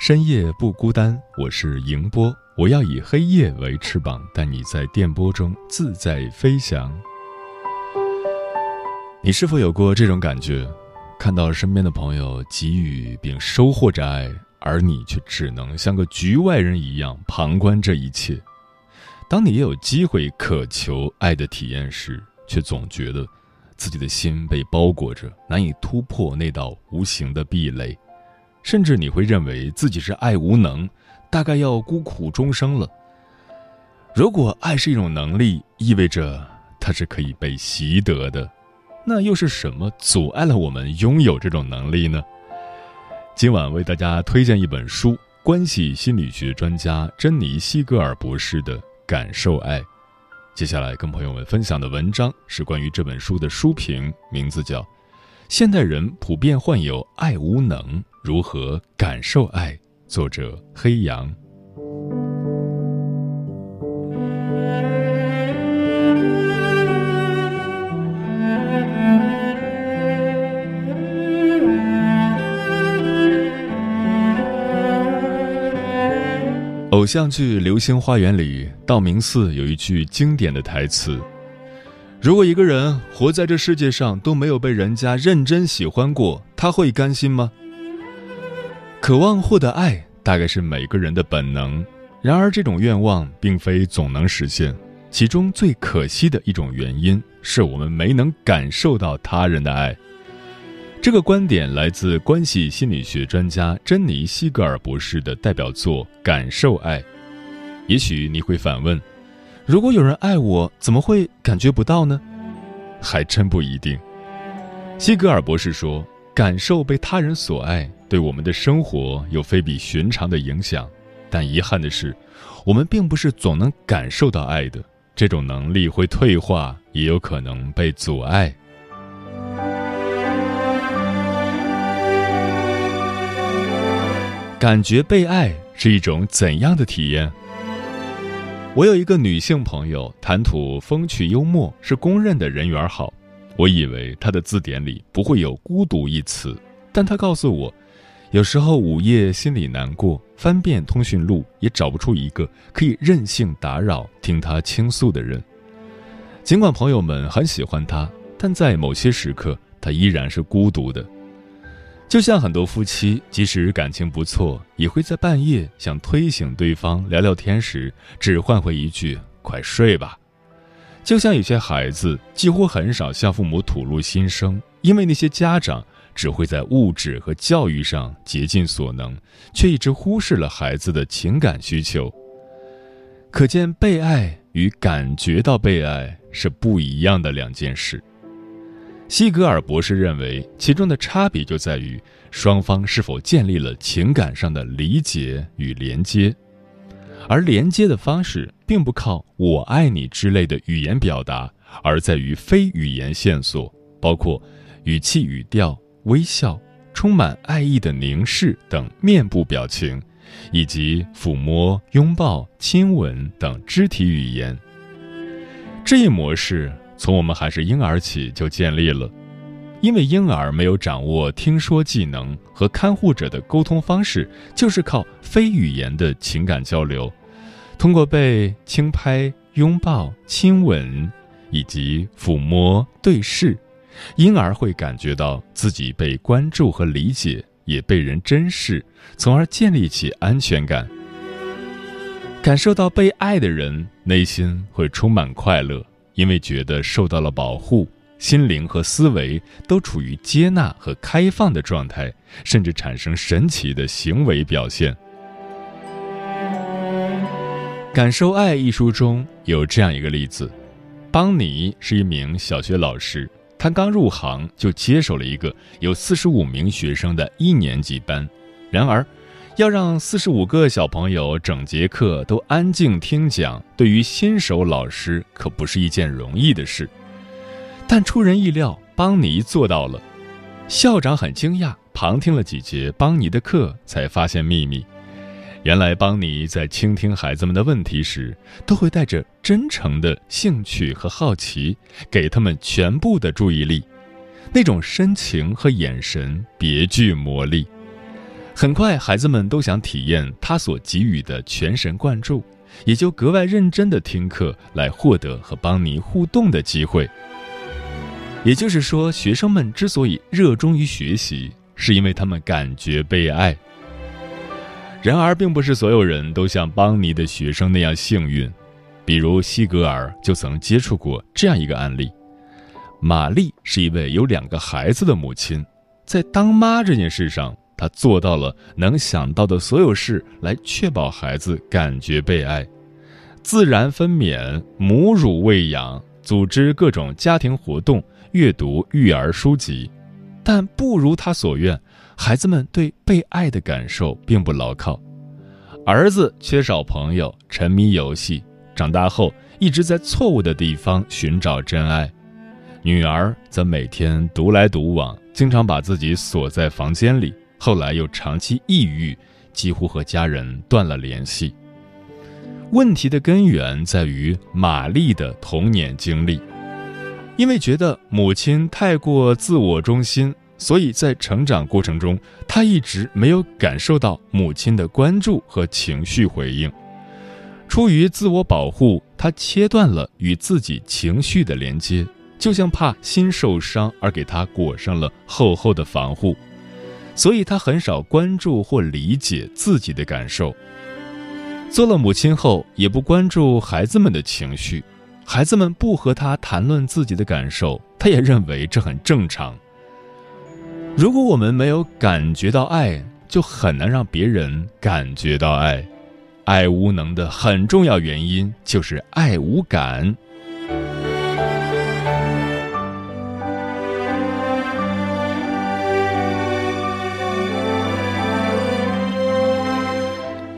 深夜不孤单，我是迎波。我要以黑夜为翅膀，带你在电波中自在飞翔。你是否有过这种感觉？看到身边的朋友给予并收获着爱，而你却只能像个局外人一样旁观这一切。当你也有机会渴求爱的体验时，却总觉得自己的心被包裹着，难以突破那道无形的壁垒。甚至你会认为自己是爱无能，大概要孤苦终生了。如果爱是一种能力，意味着它是可以被习得的，那又是什么阻碍了我们拥有这种能力呢？今晚为大家推荐一本书，关系心理学专家珍妮·西格尔博士的《感受爱》。接下来跟朋友们分享的文章是关于这本书的书评，名字叫《现代人普遍患有爱无能》。如何感受爱？作者黑羊。偶像剧《流星花园》里，道明寺有一句经典的台词：“如果一个人活在这世界上都没有被人家认真喜欢过，他会甘心吗？”渴望获得爱，大概是每个人的本能。然而，这种愿望并非总能实现。其中最可惜的一种原因，是我们没能感受到他人的爱。这个观点来自关系心理学专家珍妮·西格尔博士的代表作《感受爱》。也许你会反问：如果有人爱我，怎么会感觉不到呢？还真不一定。西格尔博士说：“感受被他人所爱。”对我们的生活有非比寻常的影响，但遗憾的是，我们并不是总能感受到爱的。这种能力会退化，也有可能被阻碍。感觉被爱是一种怎样的体验？我有一个女性朋友，谈吐风趣幽默，是公认的人缘好。我以为他的字典里不会有“孤独”一词，但他告诉我。有时候午夜心里难过，翻遍通讯录也找不出一个可以任性打扰、听他倾诉的人。尽管朋友们很喜欢他，但在某些时刻，他依然是孤独的。就像很多夫妻，即使感情不错，也会在半夜想推醒对方聊聊天时，只换回一句“快睡吧”。就像有些孩子，几乎很少向父母吐露心声，因为那些家长。只会在物质和教育上竭尽所能，却一直忽视了孩子的情感需求。可见，被爱与感觉到被爱是不一样的两件事。西格尔博士认为，其中的差别就在于双方是否建立了情感上的理解与连接，而连接的方式并不靠“我爱你”之类的语言表达，而在于非语言线索，包括语气、语调。微笑、充满爱意的凝视等面部表情，以及抚摸、拥抱、亲吻等肢体语言。这一模式从我们还是婴儿起就建立了，因为婴儿没有掌握听说技能和看护者的沟通方式，就是靠非语言的情感交流，通过被轻拍、拥抱、亲吻以及抚摸、对视。婴儿会感觉到自己被关注和理解，也被人珍视，从而建立起安全感。感受到被爱的人，内心会充满快乐，因为觉得受到了保护，心灵和思维都处于接纳和开放的状态，甚至产生神奇的行为表现。《感受爱》一书中有这样一个例子：邦尼是一名小学老师，他刚入行就接手了一个有四十五名学生的一年级班，然而。要让四十五个小朋友整节课都安静听讲，对于新手老师可不是一件容易的事。但出人意料，邦尼做到了。校长很惊讶，旁听了几节邦尼的课，才发现秘密。原来，邦尼在倾听孩子们的问题时，都会带着真诚的兴趣和好奇，给他们全部的注意力。那种深情和眼神别具魔力。很快，孩子们都想体验他所给予的全神贯注，也就格外认真地听课，来获得和邦尼互动的机会。也就是说，学生们之所以热衷于学习，是因为他们感觉被爱。然而，并不是所有人都像邦尼的学生那样幸运，比如西格尔就曾接触过这样一个案例：玛丽是一位有两个孩子的母亲，在当妈这件事上。她做到了能想到的所有事，来确保孩子感觉被爱，自然分娩、母乳喂养、组织各种家庭活动、阅读育儿书籍，但不如她所愿，孩子们对被爱的感受并不牢靠。儿子缺少朋友，沉迷游戏，长大后一直在错误的地方寻找真爱；女儿则每天独来独往，经常把自己锁在房间里。后来又长期抑郁，几乎和家人断了联系。问题的根源在于玛丽的童年经历，因为觉得母亲太过自我中心，所以在成长过程中，他一直没有感受到母亲的关注和情绪回应。出于自我保护，他切断了与自己情绪的连接，就像怕心受伤而给他裹上了厚厚的防护。所以，他很少关注或理解自己的感受。做了母亲后，也不关注孩子们的情绪。孩子们不和他谈论自己的感受，他也认为这很正常。如果我们没有感觉到爱，就很难让别人感觉到爱。爱无能的很重要原因就是爱无感。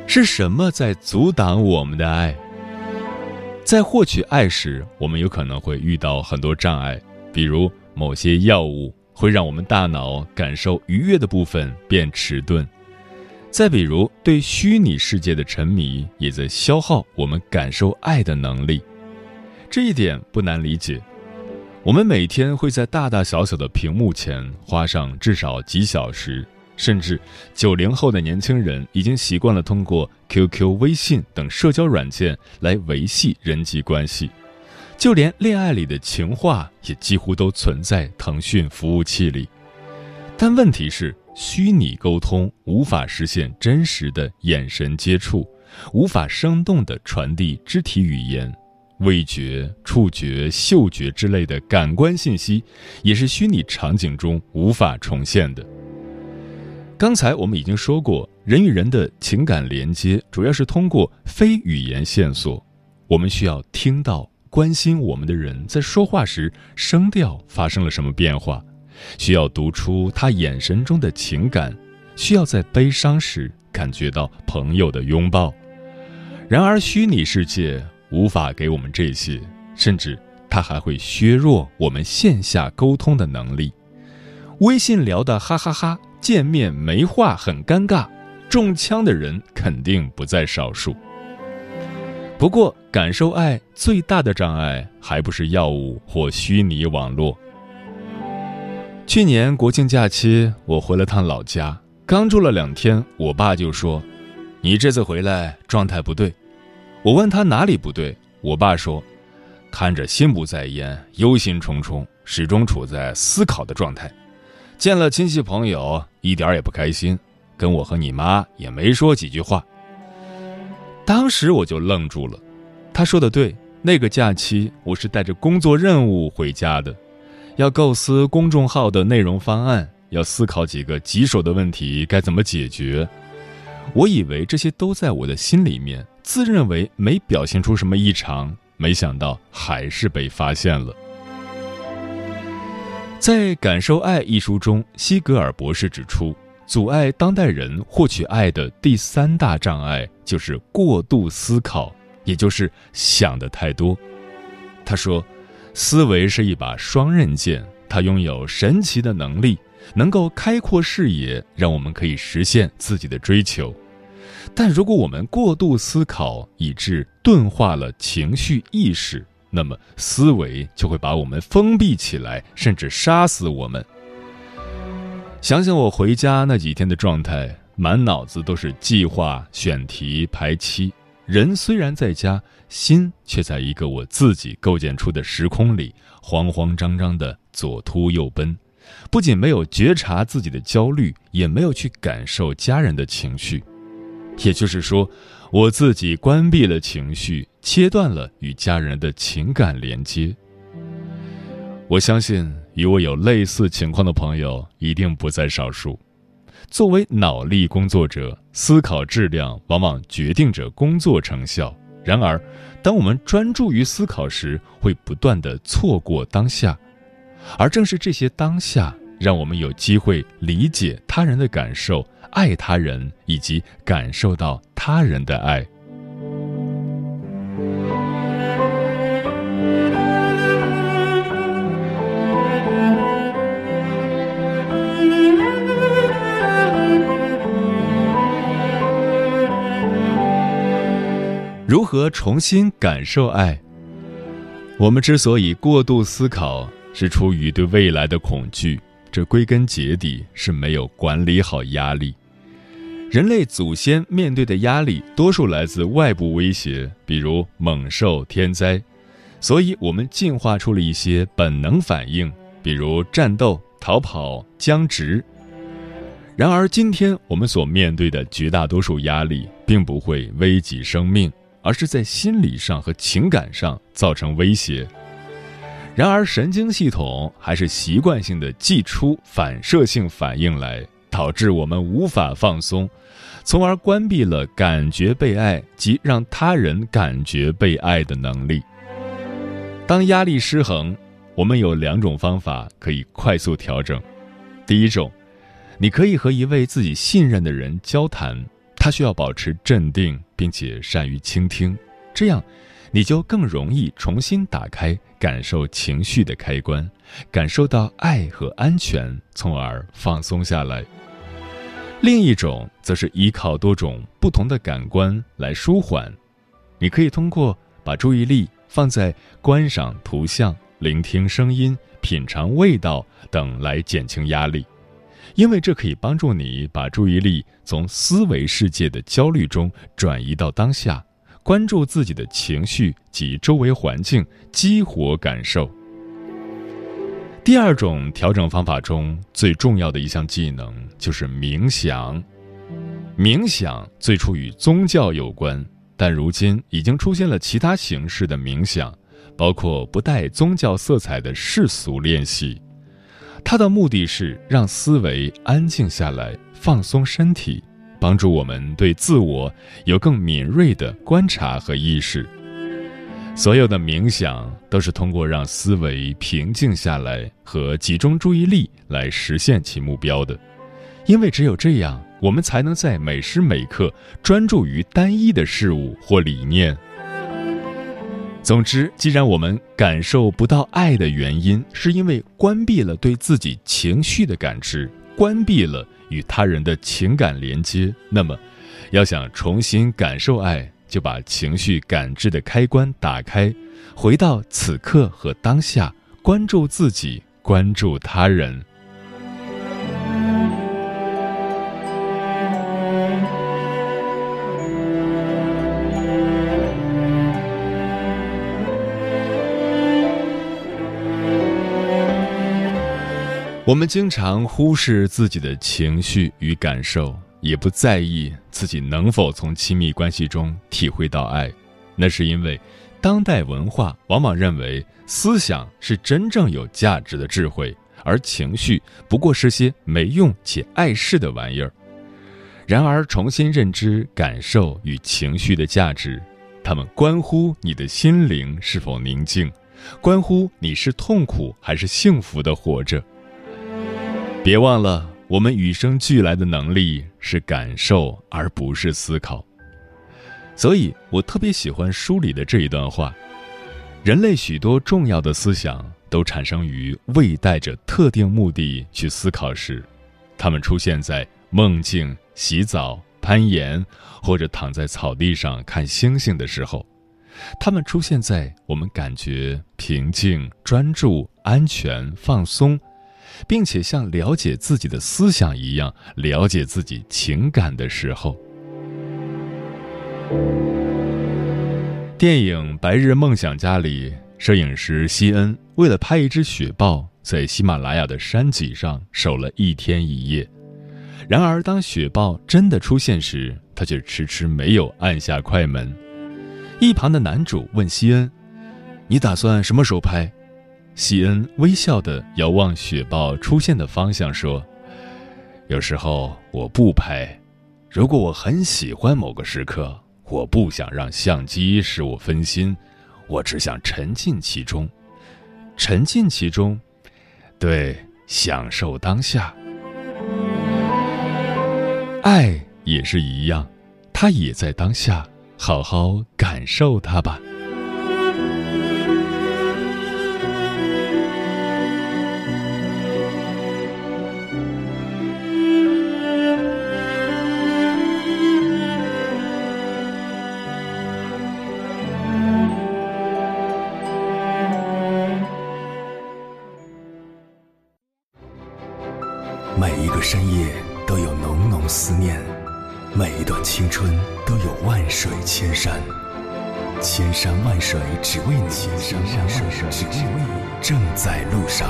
是什么在阻挡我们的爱？在获取爱时，我们有可能会遇到很多障碍，比如某些药物会让我们大脑感受愉悦的部分变迟钝；再比如对虚拟世界的沉迷，也在消耗我们感受爱的能力。这一点不难理解。我们每天会在大大小小的屏幕前花上至少几小时。甚至九零后的年轻人已经习惯了通过 QQ、微信等社交软件来维系人际关系，就连恋爱里的情话也几乎都存在腾讯服务器里。但问题是，虚拟沟通无法实现真实的眼神接触，无法生动地传递肢体语言，味觉、触觉、嗅觉之类的感官信息，也是虚拟场景中无法重现的。刚才我们已经说过，人与人的情感连接主要是通过非语言线索。我们需要听到关心我们的人在说话时声调发生了什么变化，需要读出他眼神中的情感，需要在悲伤时感觉到朋友的拥抱。然而，虚拟世界无法给我们这些，甚至它还会削弱我们线下沟通的能力。微信聊的哈哈哈。见面没话很尴尬，中枪的人肯定不在少数。不过，感受爱最大的障碍还不是药物或虚拟网络。去年国庆假期，我回了趟老家，刚住了两天，我爸就说：“你这次回来状态不对。”我问他哪里不对，我爸说：“看着心不在焉，忧心忡忡，始终处在思考的状态。”见了亲戚朋友，一点也不开心，跟我和你妈也没说几句话。当时我就愣住了。他说的对，那个假期我是带着工作任务回家的，要构思公众号的内容方案，要思考几个棘手的问题该怎么解决。我以为这些都在我的心里面，自认为没表现出什么异常，没想到还是被发现了。在《感受爱》一书中，西格尔博士指出，阻碍当代人获取爱的第三大障碍就是过度思考，也就是想的太多。他说，思维是一把双刃剑，它拥有神奇的能力，能够开阔视野，让我们可以实现自己的追求。但如果我们过度思考，以致钝化了情绪意识。那么思维就会把我们封闭起来，甚至杀死我们。想想我回家那几天的状态，满脑子都是计划、选题、排期。人虽然在家，心却在一个我自己构建出的时空里，慌慌张张的左突右奔。不仅没有觉察自己的焦虑，也没有去感受家人的情绪。也就是说。我自己关闭了情绪，切断了与家人的情感连接。我相信与我有类似情况的朋友一定不在少数。作为脑力工作者，思考质量往往决定着工作成效。然而，当我们专注于思考时，会不断的错过当下，而正是这些当下，让我们有机会理解他人的感受。爱他人，以及感受到他人的爱。如何重新感受爱？我们之所以过度思考，是出于对未来的恐惧。这归根结底是没有管理好压力。人类祖先面对的压力，多数来自外部威胁，比如猛兽、天灾，所以我们进化出了一些本能反应，比如战斗、逃跑、僵直。然而，今天我们所面对的绝大多数压力，并不会危及生命，而是在心理上和情感上造成威胁。然而，神经系统还是习惯性的寄出反射性反应来。导致我们无法放松，从而关闭了感觉被爱及让他人感觉被爱的能力。当压力失衡，我们有两种方法可以快速调整。第一种，你可以和一位自己信任的人交谈，他需要保持镇定，并且善于倾听，这样你就更容易重新打开感受情绪的开关，感受到爱和安全，从而放松下来。另一种则是依靠多种不同的感官来舒缓，你可以通过把注意力放在观赏图像、聆听声音、品尝味道等来减轻压力，因为这可以帮助你把注意力从思维世界的焦虑中转移到当下，关注自己的情绪及周围环境，激活感受。第二种调整方法中最重要的一项技能就是冥想。冥想最初与宗教有关，但如今已经出现了其他形式的冥想，包括不带宗教色彩的世俗练习。它的目的是让思维安静下来，放松身体，帮助我们对自我有更敏锐的观察和意识。所有的冥想都是通过让思维平静下来和集中注意力来实现其目标的，因为只有这样，我们才能在每时每刻专注于单一的事物或理念。总之，既然我们感受不到爱的原因是因为关闭了对自己情绪的感知，关闭了与他人的情感连接，那么，要想重新感受爱。就把情绪感知的开关打开，回到此刻和当下，关注自己，关注他人。我们经常忽视自己的情绪与感受，也不在意。自己能否从亲密关系中体会到爱，那是因为，当代文化往往认为思想是真正有价值的智慧，而情绪不过是些没用且碍事的玩意儿。然而，重新认知感受与情绪的价值，它们关乎你的心灵是否宁静，关乎你是痛苦还是幸福的活着。别忘了。我们与生俱来的能力是感受，而不是思考。所以我特别喜欢书里的这一段话：人类许多重要的思想都产生于未带着特定目的去思考时，它们出现在梦境、洗澡、攀岩，或者躺在草地上看星星的时候；它们出现在我们感觉平静、专注、安全、放松。并且像了解自己的思想一样了解自己情感的时候，电影《白日梦想家》里，摄影师西恩为了拍一只雪豹，在喜马拉雅的山脊上守了一天一夜。然而，当雪豹真的出现时，他却迟迟没有按下快门。一旁的男主问西恩：“你打算什么时候拍？”西恩微笑地遥望雪豹出现的方向，说：“有时候我不拍，如果我很喜欢某个时刻，我不想让相机使我分心，我只想沉浸其中，沉浸其中，对，享受当下。爱也是一样，它也在当下，好好感受它吧。”每一个深夜都有浓浓思念，每一段青春都有万水千山，千山万水只为你，千山万水只为你，正在路上。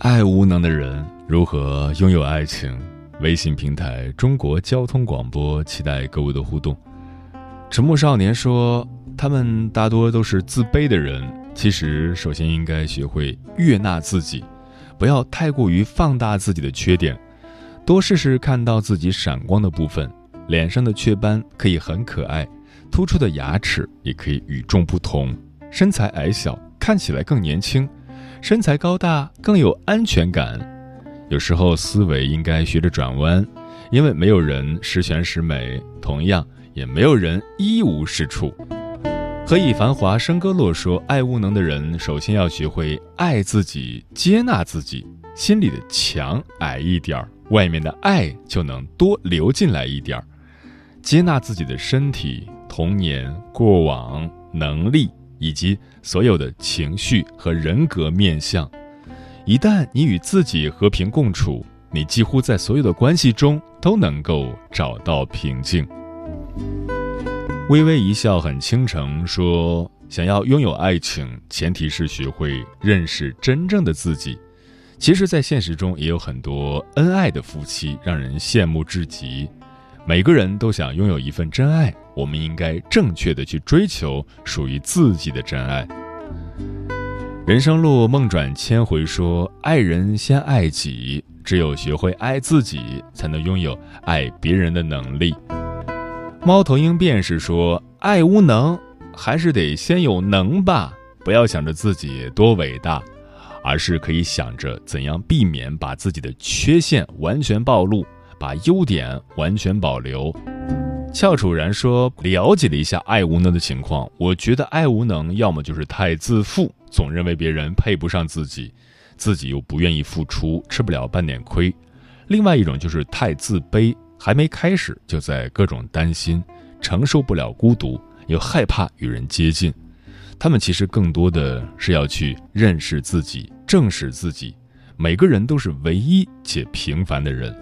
爱无能的人如何拥有爱情？微信平台中国交通广播，期待各位的互动。沉默少年说。他们大多都是自卑的人。其实，首先应该学会悦纳自己，不要太过于放大自己的缺点，多试试看到自己闪光的部分。脸上的雀斑可以很可爱，突出的牙齿也可以与众不同。身材矮小看起来更年轻，身材高大更有安全感。有时候思维应该学着转弯，因为没有人十全十美，同样也没有人一无是处。何以繁华笙歌落说：“爱无能的人，首先要学会爱自己，接纳自己。心里的墙矮一点儿，外面的爱就能多流进来一点儿。接纳自己的身体、童年、过往、能力以及所有的情绪和人格面相。一旦你与自己和平共处，你几乎在所有的关系中都能够找到平静。”微微一笑很倾城，说：“想要拥有爱情，前提是学会认识真正的自己。其实，在现实中也有很多恩爱的夫妻，让人羡慕至极。每个人都想拥有一份真爱，我们应该正确的去追求属于自己的真爱。”人生路梦转千回，说：“爱人先爱己，只有学会爱自己，才能拥有爱别人的能力。”猫头鹰便是说：“爱无能，还是得先有能吧。不要想着自己多伟大，而是可以想着怎样避免把自己的缺陷完全暴露，把优点完全保留。”翘楚然说：“了解了一下爱无能的情况，我觉得爱无能要么就是太自负，总认为别人配不上自己，自己又不愿意付出，吃不了半点亏；另外一种就是太自卑。”还没开始，就在各种担心，承受不了孤独，又害怕与人接近。他们其实更多的是要去认识自己，正视自己。每个人都是唯一且平凡的人。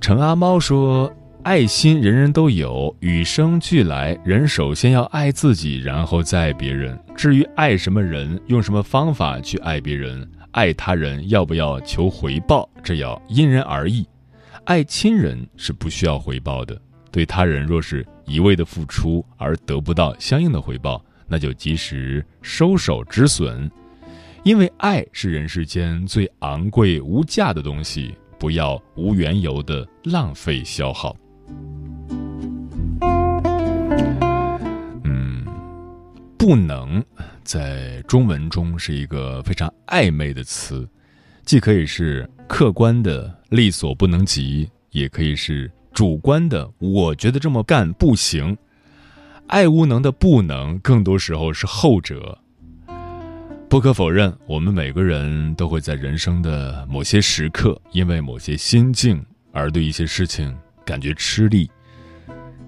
陈阿猫说：“爱心人人都有，与生俱来。人首先要爱自己，然后再爱别人。至于爱什么人，用什么方法去爱别人，爱他人要不要求回报，这要因人而异。爱亲人是不需要回报的。对他人若是一味的付出而得不到相应的回报，那就及时收手止损。因为爱是人世间最昂贵无价的东西，不要无缘由的浪费消耗。嗯，不能在中文中是一个非常暧昧的词，既可以是客观的力所不能及，也可以是主观的我觉得这么干不行。爱无能的不能，更多时候是后者。不可否认，我们每个人都会在人生的某些时刻，因为某些心境而对一些事情感觉吃力。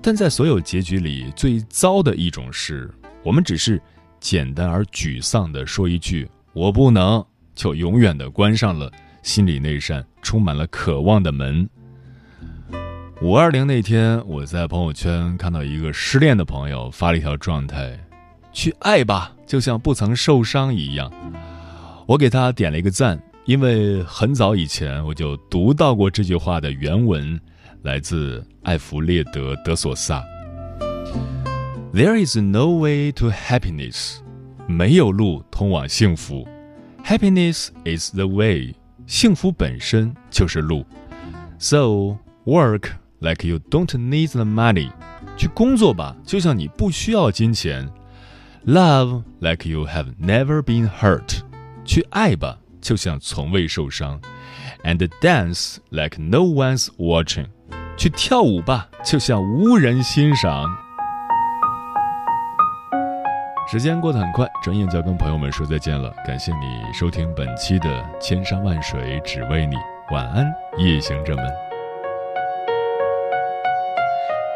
但在所有结局里，最糟的一种是，我们只是简单而沮丧地说一句“我不能”，就永远的关上了心里那扇充满了渴望的门。五二零那天，我在朋友圈看到一个失恋的朋友发了一条状态。去爱吧，就像不曾受伤一样。我给他点了一个赞，因为很早以前我就读到过这句话的原文，来自艾弗列德·德索萨。There is no way to happiness，没有路通往幸福。Happiness is the way，幸福本身就是路。So work like you don't need the money，去工作吧，就像你不需要金钱。Love like you have never been hurt，去爱吧，就像从未受伤。And dance like no one's watching，去跳舞吧，就像无人欣赏。 时间过得很快，转眼就要跟朋友们说再见了。感谢你收听本期的《千山万水只为你》，晚安，夜行者们。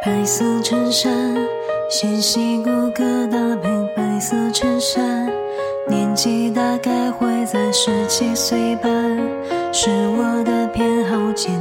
白色衬衫。纤细骨骼搭配白色衬衫，年纪大概会在十七岁半，是我的偏好简